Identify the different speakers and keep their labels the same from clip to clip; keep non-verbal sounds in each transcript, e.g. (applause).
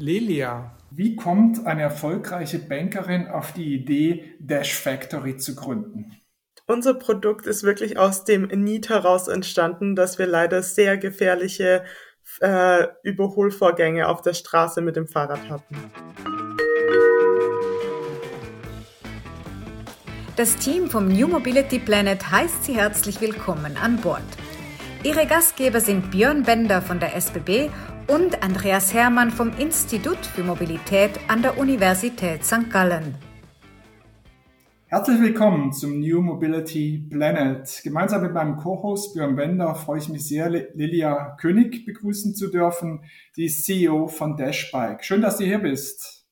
Speaker 1: Lilia, wie kommt eine erfolgreiche Bankerin auf die Idee, Dash Factory zu gründen?
Speaker 2: Unser Produkt ist wirklich aus dem Need heraus entstanden, dass wir leider sehr gefährliche äh, Überholvorgänge auf der Straße mit dem Fahrrad hatten.
Speaker 3: Das Team vom New Mobility Planet heißt Sie herzlich willkommen an Bord. Ihre Gastgeber sind Björn Bender von der SBB und Andreas Hermann vom Institut für Mobilität an der Universität St. Gallen.
Speaker 1: Herzlich willkommen zum New Mobility Planet. Gemeinsam mit meinem Co-Host Björn Bender freue ich mich sehr, Lilia König begrüßen zu dürfen, die CEO von Dashbike. Schön, dass du hier bist.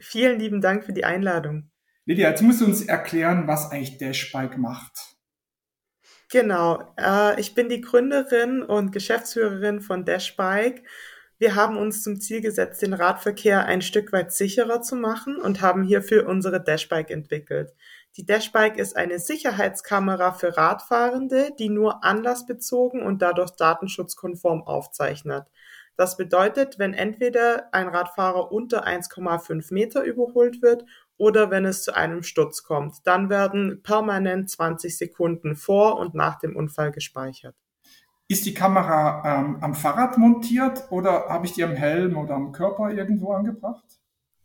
Speaker 2: Vielen lieben Dank für die Einladung.
Speaker 1: Lilia, jetzt musst du uns erklären, was eigentlich Dashbike macht.
Speaker 2: Genau, äh, ich bin die Gründerin und Geschäftsführerin von Dashbike. Wir haben uns zum Ziel gesetzt, den Radverkehr ein Stück weit sicherer zu machen und haben hierfür unsere Dashbike entwickelt. Die Dashbike ist eine Sicherheitskamera für Radfahrende, die nur anlassbezogen und dadurch datenschutzkonform aufzeichnet. Das bedeutet, wenn entweder ein Radfahrer unter 1,5 Meter überholt wird oder wenn es zu einem Sturz kommt. Dann werden permanent 20 Sekunden vor und nach dem Unfall gespeichert.
Speaker 1: Ist die Kamera ähm, am Fahrrad montiert oder habe ich die am Helm oder am Körper irgendwo angebracht?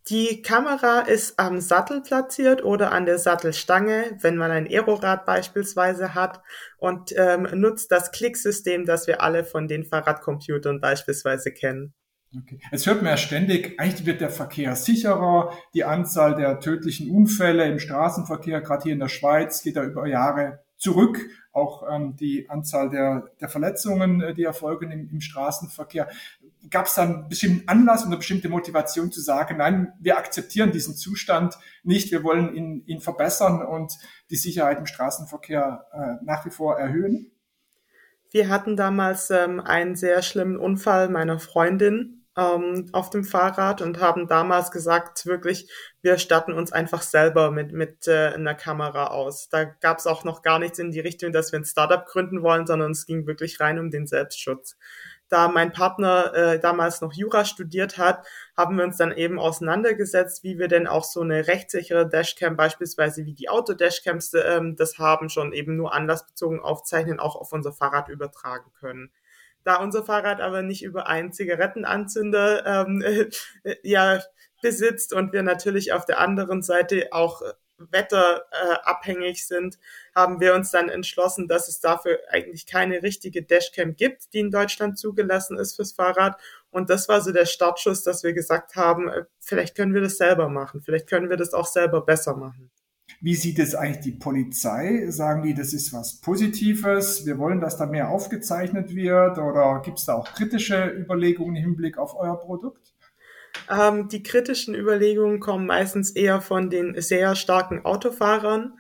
Speaker 2: Die Kamera ist am Sattel platziert oder an der Sattelstange, wenn man ein Aerorad beispielsweise hat und ähm, nutzt das Klicksystem, das wir alle von den Fahrradcomputern beispielsweise kennen.
Speaker 1: Okay. Es hört man ja ständig, eigentlich wird der Verkehr sicherer, die Anzahl der tödlichen Unfälle im Straßenverkehr, gerade hier in der Schweiz, geht da über Jahre zurück. Auch ähm, die Anzahl der, der Verletzungen, äh, die erfolgen im, im Straßenverkehr. Gab es dann einen bestimmten Anlass und eine bestimmte Motivation zu sagen, nein, wir akzeptieren diesen Zustand nicht, wir wollen ihn, ihn verbessern und die Sicherheit im Straßenverkehr äh, nach wie vor erhöhen?
Speaker 2: Wir hatten damals ähm, einen sehr schlimmen Unfall meiner Freundin ähm, auf dem Fahrrad und haben damals gesagt, wirklich, wir statten uns einfach selber mit, mit äh, einer Kamera aus. Da gab es auch noch gar nichts in die Richtung, dass wir ein Startup gründen wollen, sondern es ging wirklich rein um den Selbstschutz. Da mein Partner äh, damals noch Jura studiert hat, haben wir uns dann eben auseinandergesetzt, wie wir denn auch so eine rechtssichere Dashcam, beispielsweise wie die Autodashcams ähm, das haben, schon eben nur anlassbezogen aufzeichnen, auch auf unser Fahrrad übertragen können. Da unser Fahrrad aber nicht über einen Zigarettenanzünder ähm, äh, (laughs) ja besitzt und wir natürlich auf der anderen Seite auch wetterabhängig sind, haben wir uns dann entschlossen, dass es dafür eigentlich keine richtige Dashcam gibt, die in Deutschland zugelassen ist fürs Fahrrad. Und das war so der Startschuss, dass wir gesagt haben, äh, vielleicht können wir das selber machen, vielleicht können wir das auch selber besser machen.
Speaker 1: Wie sieht es eigentlich die Polizei? Sagen die, das ist was Positives? Wir wollen, dass da mehr aufgezeichnet wird? Oder gibt es da auch kritische Überlegungen im Hinblick auf euer Produkt?
Speaker 2: Ähm, die kritischen Überlegungen kommen meistens eher von den sehr starken Autofahrern.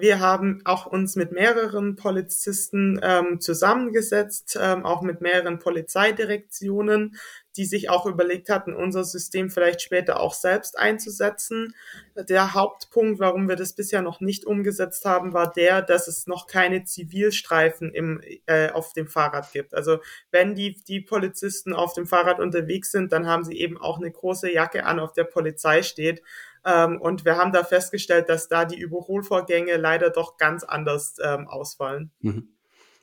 Speaker 2: Wir haben auch uns mit mehreren Polizisten ähm, zusammengesetzt, ähm, auch mit mehreren Polizeidirektionen, die sich auch überlegt hatten, unser System vielleicht später auch selbst einzusetzen. Der Hauptpunkt, warum wir das bisher noch nicht umgesetzt haben, war der, dass es noch keine Zivilstreifen im, äh, auf dem Fahrrad gibt. Also wenn die, die Polizisten auf dem Fahrrad unterwegs sind, dann haben sie eben auch eine große Jacke an, auf der Polizei steht. Ähm, und wir haben da festgestellt, dass da die Überholvorgänge leider doch ganz anders ähm, ausfallen. Mhm.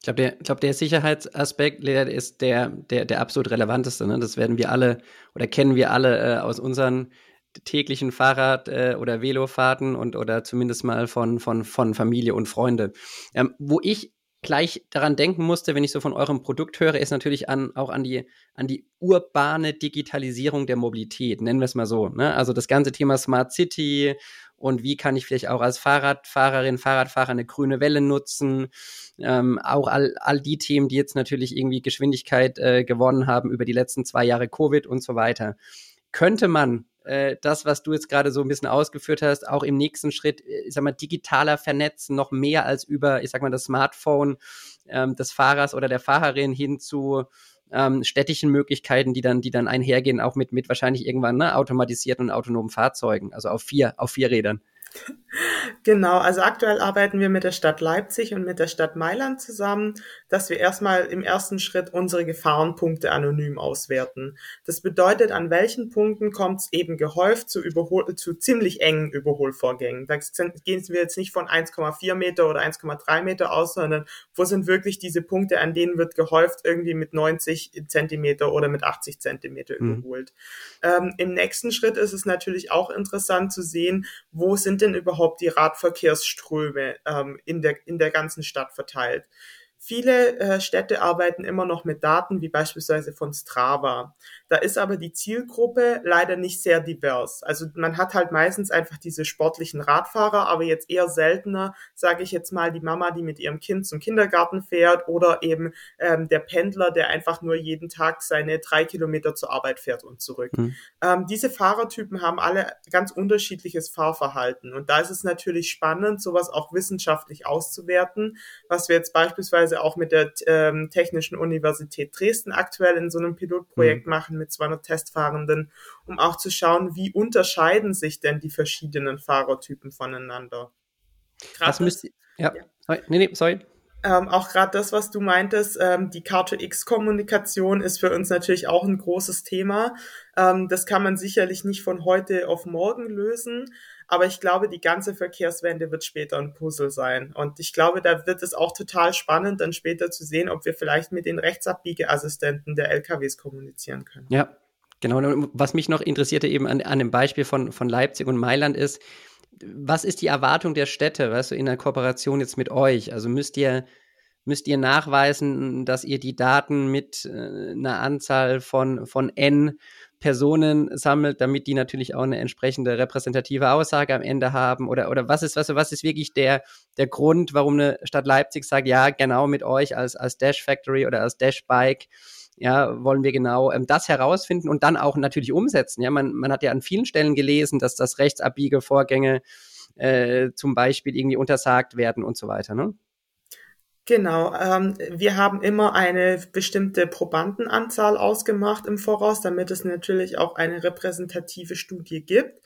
Speaker 4: Ich glaube, der, glaub, der Sicherheitsaspekt ist der, der, der absolut relevanteste. Ne? Das werden wir alle oder kennen wir alle äh, aus unseren täglichen Fahrrad- äh, oder Velofahrten und oder zumindest mal von, von, von Familie und Freunde. Ähm, wo ich gleich daran denken musste, wenn ich so von eurem Produkt höre, ist natürlich an, auch an die, an die urbane Digitalisierung der Mobilität, nennen wir es mal so. Ne? Also das ganze Thema Smart City und wie kann ich vielleicht auch als Fahrradfahrerin, Fahrradfahrer eine grüne Welle nutzen. Ähm, auch all, all die Themen, die jetzt natürlich irgendwie Geschwindigkeit äh, gewonnen haben über die letzten zwei Jahre Covid und so weiter. Könnte man äh, das, was du jetzt gerade so ein bisschen ausgeführt hast, auch im nächsten Schritt, äh, ich sag mal, digitaler vernetzen, noch mehr als über, ich sag mal, das Smartphone ähm, des Fahrers oder der Fahrerin hin zu ähm, städtischen Möglichkeiten, die dann, die dann einhergehen, auch mit, mit wahrscheinlich irgendwann ne, automatisierten und autonomen Fahrzeugen, also auf vier, auf vier Rädern.
Speaker 2: Genau, also aktuell arbeiten wir mit der Stadt Leipzig und mit der Stadt Mailand zusammen. Dass wir erstmal im ersten Schritt unsere Gefahrenpunkte anonym auswerten. Das bedeutet, an welchen Punkten kommt es eben gehäuft zu, Überhol zu ziemlich engen Überholvorgängen. Da gehen wir jetzt nicht von 1,4 Meter oder 1,3 Meter aus, sondern wo sind wirklich diese Punkte, an denen wird gehäuft irgendwie mit 90 Zentimeter oder mit 80 Zentimeter mhm. überholt. Ähm, Im nächsten Schritt ist es natürlich auch interessant zu sehen, wo sind denn überhaupt die Radverkehrsströme ähm, in, der, in der ganzen Stadt verteilt. Viele äh, Städte arbeiten immer noch mit Daten wie beispielsweise von Strava. Da ist aber die Zielgruppe leider nicht sehr divers. Also man hat halt meistens einfach diese sportlichen Radfahrer, aber jetzt eher seltener, sage ich jetzt mal, die Mama, die mit ihrem Kind zum Kindergarten fährt oder eben ähm, der Pendler, der einfach nur jeden Tag seine drei Kilometer zur Arbeit fährt und zurück. Mhm. Ähm, diese Fahrertypen haben alle ganz unterschiedliches Fahrverhalten und da ist es natürlich spannend, sowas auch wissenschaftlich auszuwerten, was wir jetzt beispielsweise auch mit der ähm, Technischen Universität Dresden aktuell in so einem Pilotprojekt mhm. machen mit 200 Testfahrenden, um auch zu schauen, wie unterscheiden sich denn die verschiedenen Fahrertypen voneinander.
Speaker 4: Grad was müsst ihr, ja, ja. Sorry, nee, nee, sorry.
Speaker 2: Ähm, auch gerade das, was du meintest, ähm, die K2X-Kommunikation ist für uns natürlich auch ein großes Thema. Ähm, das kann man sicherlich nicht von heute auf morgen lösen, aber ich glaube, die ganze Verkehrswende wird später ein Puzzle sein. Und ich glaube, da wird es auch total spannend, dann später zu sehen, ob wir vielleicht mit den Rechtsabbiegeassistenten der LKWs kommunizieren können.
Speaker 4: Ja, genau. Was mich noch interessierte eben an, an dem Beispiel von, von Leipzig und Mailand ist, was ist die Erwartung der Städte, weißt du, in der Kooperation jetzt mit euch? Also müsst ihr, müsst ihr nachweisen, dass ihr die Daten mit äh, einer Anzahl von, von N Personen sammelt, damit die natürlich auch eine entsprechende repräsentative Aussage am Ende haben? Oder, oder was ist, was, was ist wirklich der, der Grund, warum eine Stadt Leipzig sagt, ja, genau mit euch als, als Dash Factory oder als Dash Bike, ja, wollen wir genau ähm, das herausfinden und dann auch natürlich umsetzen. Ja, man, man hat ja an vielen Stellen gelesen, dass das rechtsabbiege Vorgänge äh, zum Beispiel irgendwie untersagt werden und so weiter. Ne?
Speaker 2: Genau, ähm, wir haben immer eine bestimmte Probandenanzahl ausgemacht im Voraus, damit es natürlich auch eine repräsentative Studie gibt.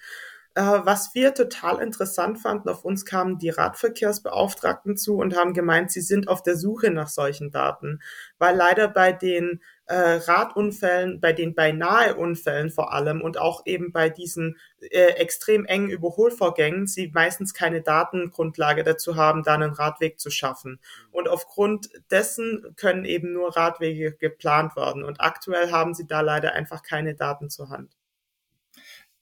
Speaker 2: Äh, was wir total interessant fanden, auf uns kamen die Radverkehrsbeauftragten zu und haben gemeint, sie sind auf der Suche nach solchen Daten, weil leider bei den äh, Radunfällen, bei den beinahe Unfällen vor allem und auch eben bei diesen äh, extrem engen Überholvorgängen sie meistens keine Datengrundlage dazu haben, da einen Radweg zu schaffen. Und aufgrund dessen können eben nur Radwege geplant werden. Und aktuell haben sie da leider einfach keine Daten zur Hand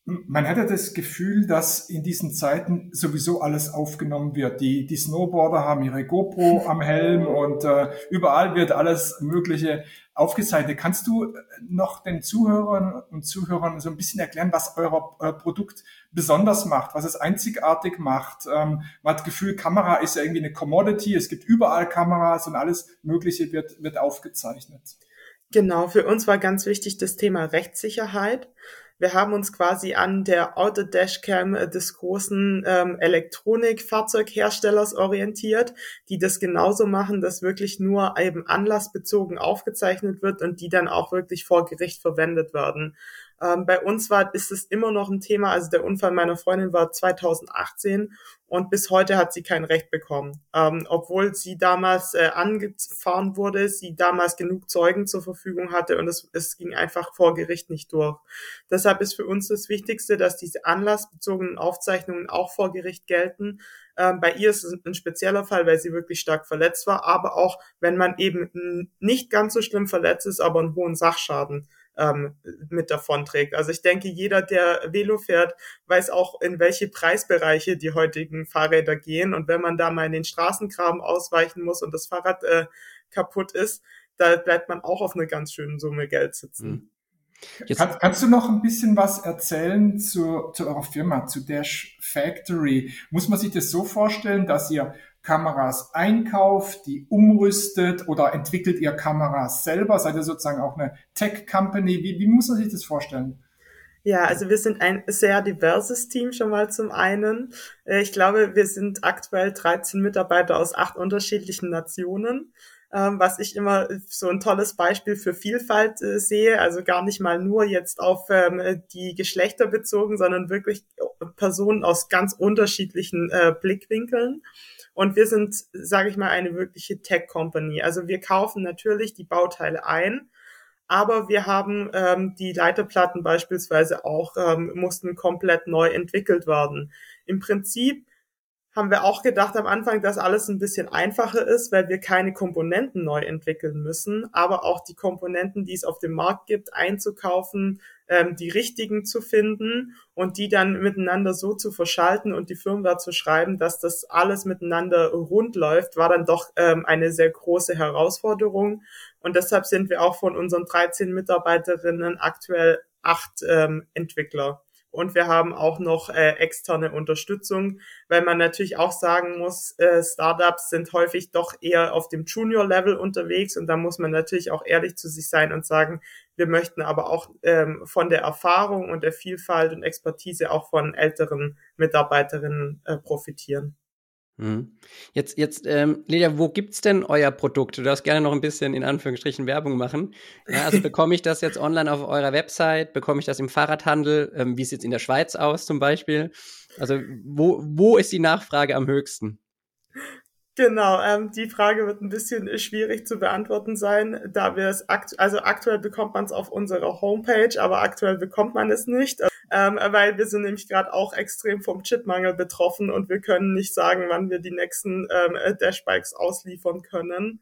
Speaker 1: man hatte das Gefühl, dass in diesen Zeiten sowieso alles aufgenommen wird. Die, die Snowboarder haben ihre GoPro (laughs) am Helm und äh, überall wird alles Mögliche aufgezeichnet. Kannst du noch den Zuhörern und Zuhörern so ein bisschen erklären, was euer, euer Produkt besonders macht, was es einzigartig macht? Ähm, man hat das Gefühl, Kamera ist ja irgendwie eine Commodity, es gibt überall Kameras und alles Mögliche wird, wird aufgezeichnet.
Speaker 2: Genau, für uns war ganz wichtig das Thema Rechtssicherheit. Wir haben uns quasi an der Auto-Dashcam des großen ähm, Elektronikfahrzeugherstellers orientiert, die das genauso machen, dass wirklich nur eben anlassbezogen aufgezeichnet wird und die dann auch wirklich vor Gericht verwendet werden. Ähm, bei uns war, ist es immer noch ein Thema. Also der Unfall meiner Freundin war 2018 und bis heute hat sie kein Recht bekommen. Ähm, obwohl sie damals äh, angefahren wurde, sie damals genug Zeugen zur Verfügung hatte und es, es ging einfach vor Gericht nicht durch. Deshalb ist für uns das Wichtigste, dass diese anlassbezogenen Aufzeichnungen auch vor Gericht gelten. Ähm, bei ihr ist es ein spezieller Fall, weil sie wirklich stark verletzt war, aber auch wenn man eben nicht ganz so schlimm verletzt ist, aber einen hohen Sachschaden ähm, mit davon trägt. Also ich denke, jeder, der Velo fährt, weiß auch, in welche Preisbereiche die heutigen Fahrräder gehen. Und wenn man da mal in den Straßengraben ausweichen muss und das Fahrrad äh, kaputt ist, da bleibt man auch auf eine ganz schöne Summe Geld sitzen. Mhm.
Speaker 1: Kann, kannst du noch ein bisschen was erzählen zu, zu eurer Firma, zu Dash Factory? Muss man sich das so vorstellen, dass ihr Kameras einkauft, die umrüstet oder entwickelt ihr Kameras selber? Seid ihr sozusagen auch eine Tech-Company? Wie, wie muss man sich das vorstellen?
Speaker 2: Ja, also wir sind ein sehr diverses Team schon mal zum einen. Äh, ich glaube, wir sind aktuell 13 Mitarbeiter aus acht unterschiedlichen Nationen, ähm, was ich immer so ein tolles Beispiel für Vielfalt äh, sehe. Also gar nicht mal nur jetzt auf ähm, die Geschlechter bezogen, sondern wirklich Personen aus ganz unterschiedlichen äh, Blickwinkeln. Und wir sind, sage ich mal, eine wirkliche Tech-Company. Also wir kaufen natürlich die Bauteile ein, aber wir haben ähm, die Leiterplatten beispielsweise auch ähm, mussten komplett neu entwickelt werden. Im Prinzip haben wir auch gedacht am Anfang, dass alles ein bisschen einfacher ist, weil wir keine Komponenten neu entwickeln müssen, aber auch die Komponenten, die es auf dem Markt gibt, einzukaufen, ähm, die richtigen zu finden und die dann miteinander so zu verschalten und die Firmware zu schreiben, dass das alles miteinander rund läuft, war dann doch ähm, eine sehr große Herausforderung. Und deshalb sind wir auch von unseren 13 Mitarbeiterinnen aktuell acht ähm, Entwickler und wir haben auch noch äh, externe Unterstützung, weil man natürlich auch sagen muss, äh, Startups sind häufig doch eher auf dem Junior-Level unterwegs und da muss man natürlich auch ehrlich zu sich sein und sagen, wir möchten aber auch ähm, von der Erfahrung und der Vielfalt und Expertise auch von älteren Mitarbeiterinnen äh, profitieren.
Speaker 4: Mhm. Jetzt, jetzt, ähm, Lydia, wo gibt's denn euer Produkt? Du darfst gerne noch ein bisschen in Anführungsstrichen Werbung machen. Ja, also bekomme ich das jetzt online auf eurer Website? Bekomme ich das im Fahrradhandel? Ähm, wie sieht's in der Schweiz aus zum Beispiel? Also wo, wo ist die Nachfrage am höchsten?
Speaker 2: Genau, ähm, die Frage wird ein bisschen schwierig zu beantworten sein, da wir es akt also aktuell bekommt man es auf unserer Homepage, aber aktuell bekommt man es nicht, ähm, weil wir sind nämlich gerade auch extrem vom Chipmangel betroffen und wir können nicht sagen, wann wir die nächsten ähm, Dashbikes ausliefern können.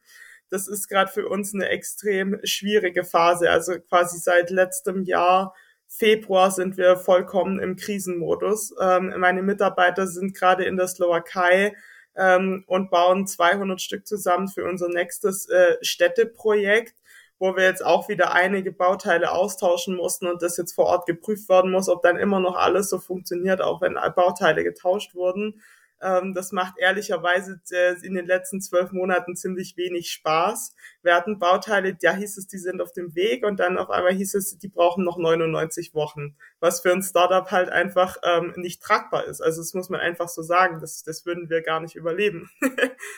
Speaker 2: Das ist gerade für uns eine extrem schwierige Phase. Also quasi seit letztem Jahr Februar sind wir vollkommen im Krisenmodus. Ähm, meine Mitarbeiter sind gerade in der Slowakei ähm, und bauen 200 Stück zusammen für unser nächstes äh, Städteprojekt, wo wir jetzt auch wieder einige Bauteile austauschen mussten und das jetzt vor Ort geprüft werden muss, ob dann immer noch alles so funktioniert, auch wenn Bauteile getauscht wurden. Ähm, das macht ehrlicherweise äh, in den letzten zwölf Monaten ziemlich wenig Spaß. Wir hatten Bauteile, da hieß es, die sind auf dem Weg und dann auf einmal hieß es, die brauchen noch 99 Wochen, was für ein Startup halt einfach ähm, nicht tragbar ist. Also das muss man einfach so sagen, das, das würden wir gar nicht überleben.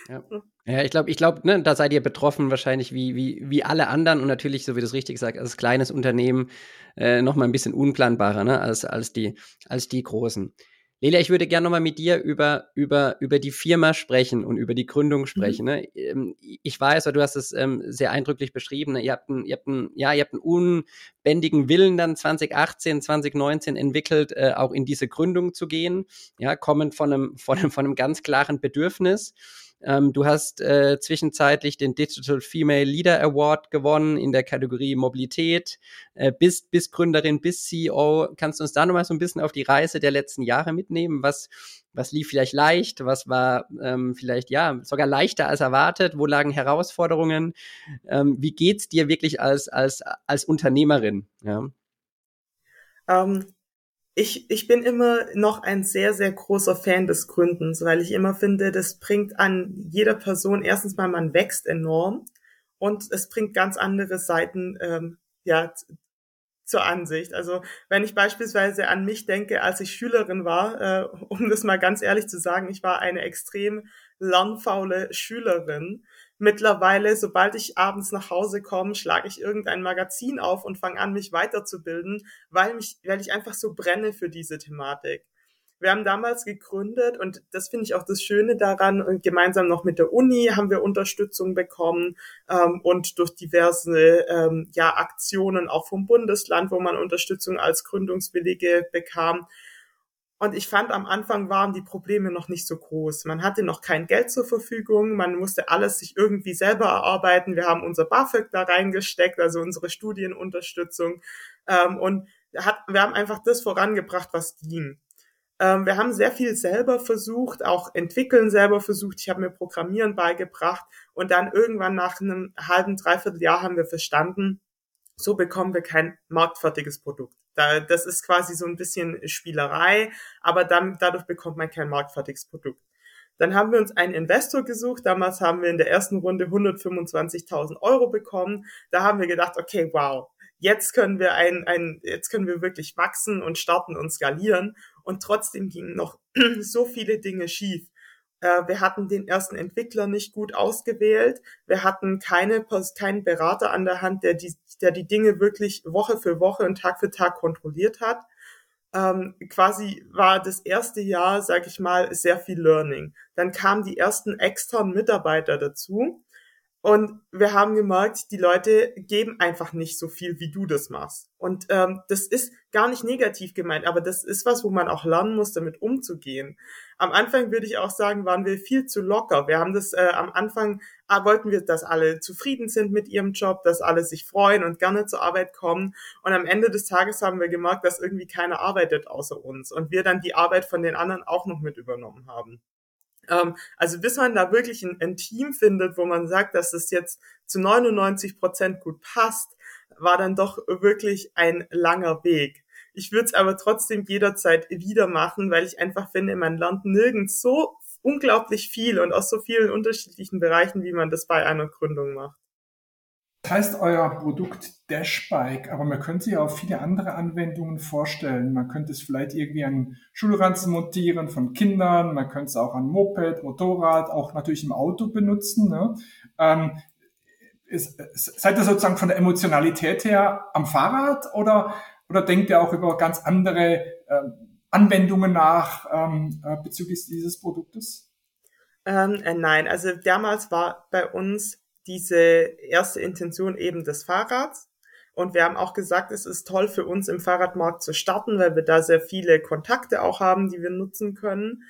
Speaker 4: ja. (laughs) ja, ich glaube, ich glaube, ne, da seid ihr betroffen wahrscheinlich wie, wie, wie alle anderen und natürlich, so wie du es richtig sagst, als kleines Unternehmen äh, noch mal ein bisschen unplanbarer ne, als, als, die, als die großen. Lelia, ich würde gerne nochmal mit dir über, über, über die Firma sprechen und über die Gründung mhm. sprechen. Ne? Ähm, ich weiß, du hast es ähm, sehr eindrücklich beschrieben. Ne? Ihr habt einen, ihr habt einen, ja, ihr habt einen unbändigen Willen dann 2018, 2019 entwickelt, äh, auch in diese Gründung zu gehen. Ja, kommend von einem, von einem, von einem ganz klaren Bedürfnis. Ähm, du hast äh, zwischenzeitlich den Digital Female Leader Award gewonnen in der Kategorie Mobilität, äh, bist, bist Gründerin, bist CEO. Kannst du uns da nochmal so ein bisschen auf die Reise der letzten Jahre mitnehmen? Was, was lief vielleicht leicht? Was war ähm, vielleicht ja sogar leichter als erwartet? Wo lagen Herausforderungen? Ähm, wie geht's dir wirklich als, als, als Unternehmerin? Ja.
Speaker 2: Um, ähm, ich, ich bin immer noch ein sehr, sehr großer Fan des Gründens, weil ich immer finde, das bringt an jeder Person erstens mal, man wächst enorm und es bringt ganz andere Seiten ähm, ja, zur Ansicht. Also wenn ich beispielsweise an mich denke, als ich Schülerin war, äh, (laughs) um das mal ganz ehrlich zu sagen, ich war eine extrem lernfaule Schülerin Mittlerweile, sobald ich abends nach Hause komme, schlage ich irgendein Magazin auf und fange an, mich weiterzubilden, weil, mich, weil ich einfach so brenne für diese Thematik. Wir haben damals gegründet und das finde ich auch das Schöne daran. Und gemeinsam noch mit der Uni haben wir Unterstützung bekommen ähm, und durch diverse ähm, ja, Aktionen auch vom Bundesland, wo man Unterstützung als Gründungswillige bekam. Und ich fand, am Anfang waren die Probleme noch nicht so groß. Man hatte noch kein Geld zur Verfügung, man musste alles sich irgendwie selber erarbeiten. Wir haben unser BAföG da reingesteckt, also unsere Studienunterstützung. Ähm, und hat, wir haben einfach das vorangebracht, was ging. Ähm, wir haben sehr viel selber versucht, auch entwickeln selber versucht. Ich habe mir Programmieren beigebracht und dann irgendwann nach einem halben, dreiviertel Jahr haben wir verstanden, so bekommen wir kein marktfertiges Produkt. Da, das ist quasi so ein bisschen Spielerei, aber dann, dadurch bekommt man kein marktfertiges Produkt. Dann haben wir uns einen Investor gesucht. Damals haben wir in der ersten Runde 125.000 Euro bekommen. Da haben wir gedacht, okay, wow, jetzt können wir ein, ein, jetzt können wir wirklich wachsen und starten und skalieren. Und trotzdem gingen noch (clears throat) so viele Dinge schief. Äh, wir hatten den ersten Entwickler nicht gut ausgewählt. Wir hatten keine, keinen Berater an der Hand, der die, der die Dinge wirklich Woche für Woche und Tag für Tag kontrolliert hat. ähm, quasi war das erste Jahr, sag ich mal, sehr viel Learning. Dann kamen die ersten externen Mitarbeiter dazu und wir haben gemerkt, die Leute geben einfach nicht so viel, wie du das machst. Und ähm, das ist gar nicht negativ gemeint, aber das ist was, wo man auch lernen muss, damit umzugehen. Am Anfang würde ich auch sagen, waren wir viel zu locker. Wir haben das äh, am Anfang, ah, wollten wir, dass alle zufrieden sind mit ihrem Job, dass alle sich freuen und gerne zur Arbeit kommen. Und am Ende des Tages haben wir gemerkt, dass irgendwie keiner arbeitet außer uns und wir dann die Arbeit von den anderen auch noch mit übernommen haben. Ähm, also bis man da wirklich ein, ein, Team findet, wo man sagt, dass es jetzt zu 99 Prozent gut passt, war dann doch wirklich ein langer Weg. Ich würde es aber trotzdem jederzeit wieder machen, weil ich einfach finde, man lernt nirgends so unglaublich viel und aus so vielen unterschiedlichen Bereichen, wie man das bei einer Gründung macht
Speaker 1: heißt euer Produkt Dashbike, aber man könnte sich auch viele andere Anwendungen vorstellen. Man könnte es vielleicht irgendwie an Schulranzen montieren von Kindern, man könnte es auch an Moped, Motorrad, auch natürlich im Auto benutzen. Ne? Ähm, ist, seid ihr sozusagen von der Emotionalität her am Fahrrad oder, oder denkt ihr auch über ganz andere äh, Anwendungen nach ähm, äh, bezüglich dieses Produktes?
Speaker 2: Ähm, äh, nein, also damals war bei uns diese erste Intention eben des Fahrrads. Und wir haben auch gesagt, es ist toll für uns im Fahrradmarkt zu starten, weil wir da sehr viele Kontakte auch haben, die wir nutzen können.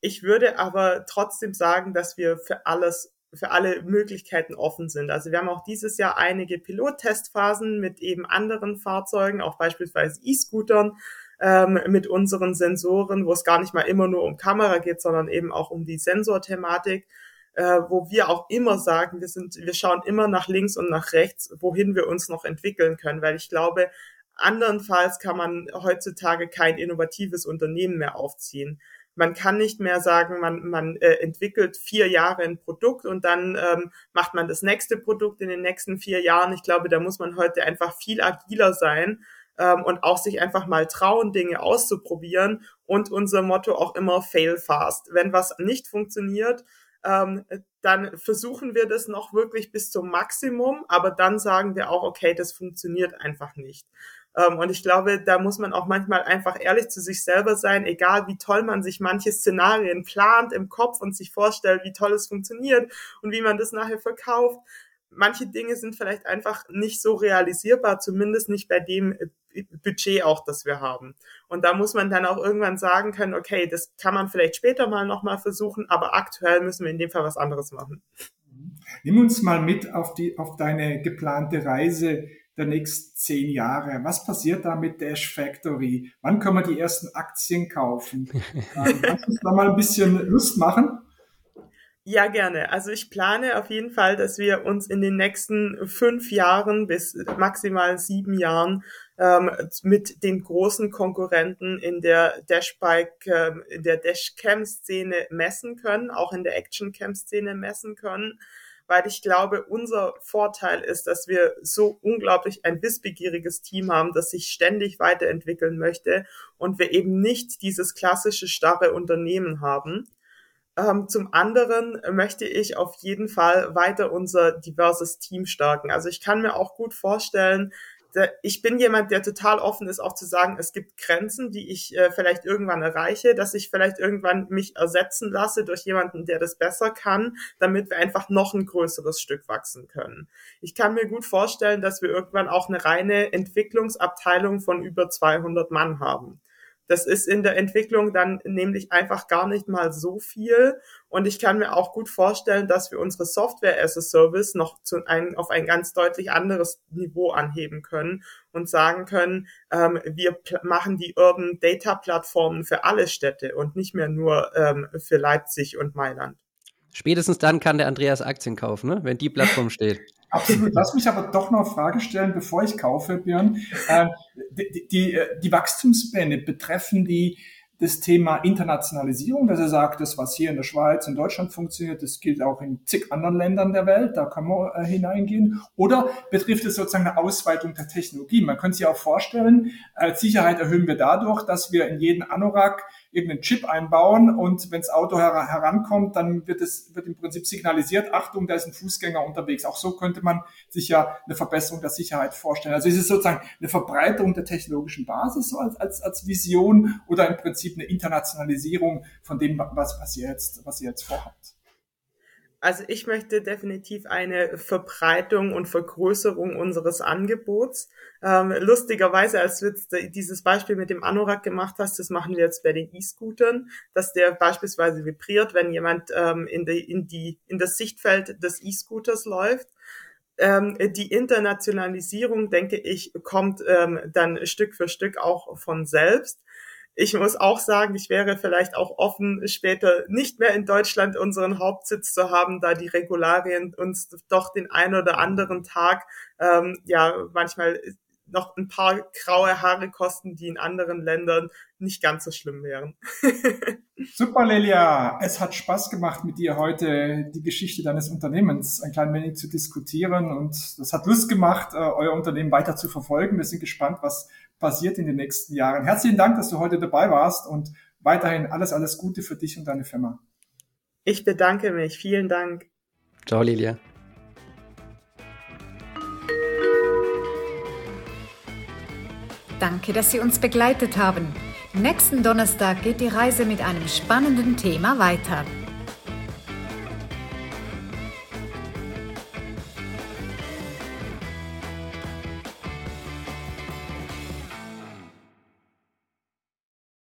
Speaker 2: Ich würde aber trotzdem sagen, dass wir für alles, für alle Möglichkeiten offen sind. Also wir haben auch dieses Jahr einige Pilottestphasen mit eben anderen Fahrzeugen, auch beispielsweise E-Scootern, ähm, mit unseren Sensoren, wo es gar nicht mal immer nur um Kamera geht, sondern eben auch um die Sensorthematik äh, wo wir auch immer sagen, wir sind, wir schauen immer nach links und nach rechts, wohin wir uns noch entwickeln können, weil ich glaube, andernfalls kann man heutzutage kein innovatives Unternehmen mehr aufziehen. Man kann nicht mehr sagen, man, man äh, entwickelt vier Jahre ein Produkt und dann ähm, macht man das nächste Produkt in den nächsten vier Jahren. Ich glaube, da muss man heute einfach viel agiler sein ähm, und auch sich einfach mal trauen, Dinge auszuprobieren. Und unser Motto auch immer fail fast. Wenn was nicht funktioniert, ähm, dann versuchen wir das noch wirklich bis zum Maximum, aber dann sagen wir auch, okay, das funktioniert einfach nicht. Ähm, und ich glaube, da muss man auch manchmal einfach ehrlich zu sich selber sein, egal wie toll man sich manche Szenarien plant im Kopf und sich vorstellt, wie toll es funktioniert und wie man das nachher verkauft manche Dinge sind vielleicht einfach nicht so realisierbar, zumindest nicht bei dem äh, Budget auch, das wir haben. Und da muss man dann auch irgendwann sagen können, okay, das kann man vielleicht später mal nochmal versuchen, aber aktuell müssen wir in dem Fall was anderes machen.
Speaker 1: Nimm uns mal mit auf die, auf deine geplante Reise der nächsten zehn Jahre. Was passiert da mit Dash Factory? Wann können wir die ersten Aktien kaufen? (laughs) Ähm, kannst du uns da mal ein bisschen Lust machen?
Speaker 2: Ja, gerne. Also ich plane auf jeden Fall, dass wir uns in den nächsten fünf Jahren bis maximal sieben Jahren ähm, mit den großen Konkurrenten in der Dashbike, ähm, in der Dashcam-Szene messen können, auch in der Action-Cam-Szene messen können, weil ich glaube, unser Vorteil ist, dass wir so unglaublich ein wissbegieriges Team haben, das sich ständig weiterentwickeln möchte und wir eben nicht dieses klassische starre Unternehmen haben ähm, zum anderen möchte ich auf jeden Fall weiter unser diverses Team stärken. Also ich kann mir auch gut vorstellen, ich bin jemand, der total offen ist, auch zu sagen, es gibt Grenzen, die ich äh, vielleicht irgendwann erreiche, dass ich vielleicht irgendwann mich ersetzen lasse durch jemanden, der das besser kann, damit wir einfach noch ein größeres Stück wachsen können. Ich kann mir gut vorstellen, dass wir irgendwann auch eine reine Entwicklungsabteilung von über 200 Mann haben. Das ist in der Entwicklung dann nämlich einfach gar nicht mal so viel. Und ich kann mir auch gut vorstellen, dass wir unsere Software as a Service noch zu ein, auf ein ganz deutlich anderes Niveau anheben können und sagen können, ähm, wir machen die Urban Data Plattformen für alle Städte und nicht mehr nur ähm, für Leipzig und Mailand.
Speaker 4: Spätestens dann kann der Andreas Aktien kaufen, ne? wenn die Plattform (laughs) steht.
Speaker 1: Absolut. Lass mich aber doch noch eine Frage stellen, bevor ich kaufe, Björn. Äh, die, die, die Wachstumspläne betreffen die das Thema Internationalisierung, dass er sagt, das, was hier in der Schweiz, in Deutschland funktioniert, das gilt auch in zig anderen Ländern der Welt, da können wir äh, hineingehen. Oder betrifft es sozusagen eine Ausweitung der Technologie? Man könnte sich auch vorstellen, äh, Sicherheit erhöhen wir dadurch, dass wir in jeden Anorak irgendeinen Chip einbauen und wenn das Auto her herankommt, dann wird es wird im Prinzip signalisiert, Achtung, da ist ein Fußgänger unterwegs. Auch so könnte man sich ja eine Verbesserung der Sicherheit vorstellen. Also ist es sozusagen eine Verbreiterung der technologischen Basis so als, als, als Vision oder im Prinzip eine Internationalisierung von dem, was, was ihr jetzt, was ihr jetzt vorhabt?
Speaker 2: Also ich möchte definitiv eine Verbreitung und Vergrößerung unseres Angebots. Ähm, lustigerweise, als du jetzt dieses Beispiel mit dem Anorak gemacht hast, das machen wir jetzt bei den E-Scootern, dass der beispielsweise vibriert, wenn jemand ähm, in, die, in, die, in das Sichtfeld des E-Scooters läuft. Ähm, die Internationalisierung, denke ich, kommt ähm, dann Stück für Stück auch von selbst. Ich muss auch sagen, ich wäre vielleicht auch offen, später nicht mehr in Deutschland unseren Hauptsitz zu haben, da die Regularien uns doch den ein oder anderen Tag ähm, ja manchmal noch ein paar graue Haare kosten, die in anderen Ländern nicht ganz so schlimm wären. (laughs)
Speaker 1: Super, Lelia. Es hat Spaß gemacht, mit dir heute die Geschichte deines Unternehmens ein klein wenig zu diskutieren und das hat Lust gemacht, äh, euer Unternehmen weiter zu verfolgen. Wir sind gespannt, was passiert in den nächsten Jahren. Herzlichen Dank, dass du heute dabei warst und weiterhin alles, alles Gute für dich und deine Firma.
Speaker 2: Ich bedanke mich. Vielen Dank.
Speaker 4: Ciao, Lilia.
Speaker 3: Danke, dass Sie uns begleitet haben. Nächsten Donnerstag geht die Reise mit einem spannenden Thema weiter.